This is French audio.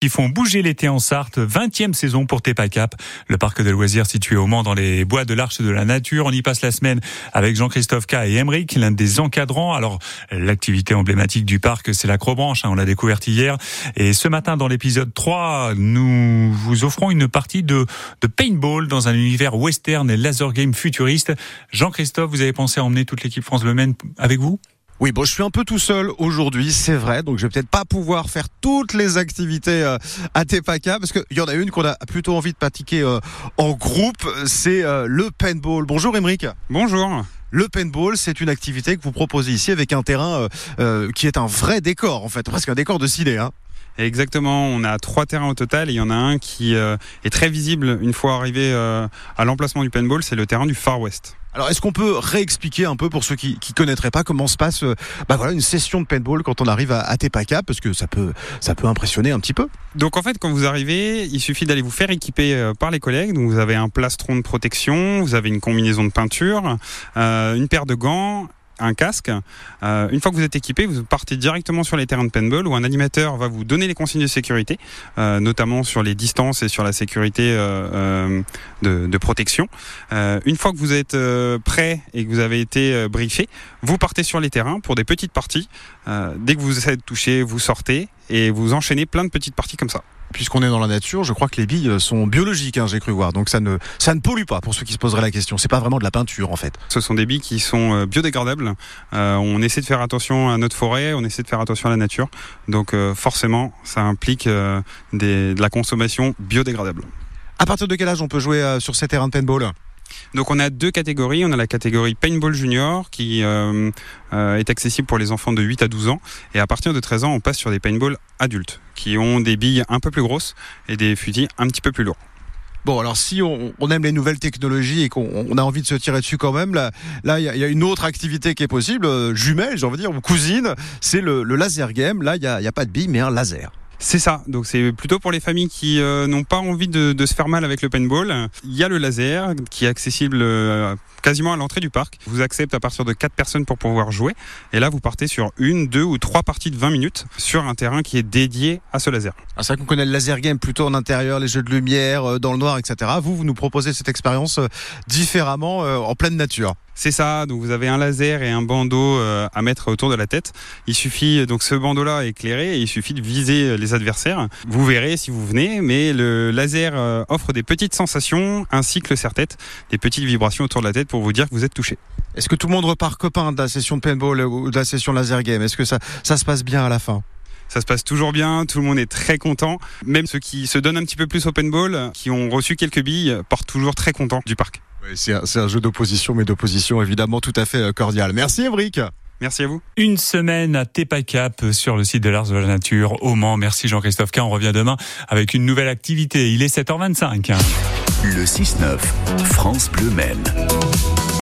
qui font bouger l'été en Sarthe. 20e saison pour Tepacap, le parc de loisirs situé au Mans dans les bois de l'Arche de la Nature. On y passe la semaine avec Jean-Christophe K et Emeric, l'un des encadrants. Alors, l'activité emblématique du parc, c'est l'acrobranche. Hein, on l'a découverte hier. Et ce matin, dans l'épisode 3, nous vous offrons une partie de, paintball dans un univers western et laser game futuriste. Jean-Christophe, vous avez pensé à emmener toute l'équipe France Le Maine avec vous? Oui, bon, je suis un peu tout seul aujourd'hui, c'est vrai, donc je vais peut-être pas pouvoir faire toutes les activités euh, à Tepaka, parce qu'il y en a une qu'on a plutôt envie de pratiquer euh, en groupe, c'est euh, le paintball. Bonjour Émeric. Bonjour. Le paintball, c'est une activité que vous proposez ici avec un terrain qui est un vrai décor, en fait, presque un décor de ciné. Hein. Exactement, on a trois terrains au total et il y en a un qui est très visible une fois arrivé à l'emplacement du paintball, c'est le terrain du Far West. Alors, est-ce qu'on peut réexpliquer un peu pour ceux qui ne connaîtraient pas comment se passe euh, bah voilà, une session de paintball quand on arrive à, à Tepaka Parce que ça peut, ça peut impressionner un petit peu. Donc, en fait, quand vous arrivez, il suffit d'aller vous faire équiper euh, par les collègues. Donc, vous avez un plastron de protection, vous avez une combinaison de peinture, euh, une paire de gants un casque. Euh, une fois que vous êtes équipé, vous partez directement sur les terrains de paintball où un animateur va vous donner les consignes de sécurité, euh, notamment sur les distances et sur la sécurité euh, de, protection. une fois que vous êtes prêt et que vous avez été briefé, vous partez sur les terrains pour des petites parties. dès que vous êtes touché, vous sortez et vous enchaînez plein de petites parties comme ça puisqu'on est dans la nature, je crois que les billes sont biologiques, hein, j'ai cru voir. Donc ça ne, ça ne pollue pas pour ceux qui se poseraient la question. C'est pas vraiment de la peinture en fait. Ce sont des billes qui sont euh, biodégradables. Euh, on essaie de faire attention à notre forêt, on essaie de faire attention à la nature. Donc euh, forcément, ça implique des, de la consommation biodégradable. À partir de quel âge on peut jouer sur ces terrains de paintball donc on a deux catégories. On a la catégorie Paintball Junior qui euh, euh, est accessible pour les enfants de 8 à 12 ans. Et à partir de 13 ans, on passe sur des paintball adultes qui ont des billes un peu plus grosses et des fusils un petit peu plus lourds. Bon, alors si on, aime les nouvelles technologies et qu'on a envie de se tirer dessus quand même, là, il y, a une autre activité qui est possible, euh, jumelle, j'ai envie de dire, ou cousine, c'est le, laser game. Là, il n'y a, pas de billes, mais un laser. C'est ça. Donc c'est plutôt pour les familles qui euh, n'ont pas envie de, se faire mal avec le paintball. Il y a le laser qui est accessible euh, quasiment à l'entrée du parc. Vous accepte à partir de 4 personnes pour pouvoir jouer. Et là, vous partez sur une, deux ou trois parties de 20 minutes sur un terrain qui est dédié à ce laser. Ah, c'est vrai qu'on connaît le laser game plutôt en intérieur, les jeux de lumière, euh, dans le noir, etc. Vous, vous nous proposez cette expérience différemment en pleine nature. C'est ça, donc vous avez un laser et un bandeau euh, à mettre autour de la tête. Il suffit, donc ce bandeau-là est éclairé et il suffit de viser les adversaires. Vous verrez si vous venez, mais le laser euh, offre des petites sensations ainsi que le serre-tête, des petites vibrations autour de la tête pour vous dire que vous êtes touché. Est-ce que tout le monde repart copain de la session de paintball ou de la session laser game? Est-ce que ça, ça se passe bien à la fin? Ça se passe toujours bien, tout le monde est très content. Même ceux qui se donnent un petit peu plus au paintball, qui ont reçu quelques billes, portent toujours très contents du parc c'est un, jeu d'opposition, mais d'opposition évidemment tout à fait euh, cordial. Merci Ébric. Merci à vous. Une semaine à Tepacap sur le site de l'Ars de la Nature au Mans. Merci Jean-Christophe K. On revient demain avec une nouvelle activité. Il est 7h25. Le 6-9, France Bleu Maine.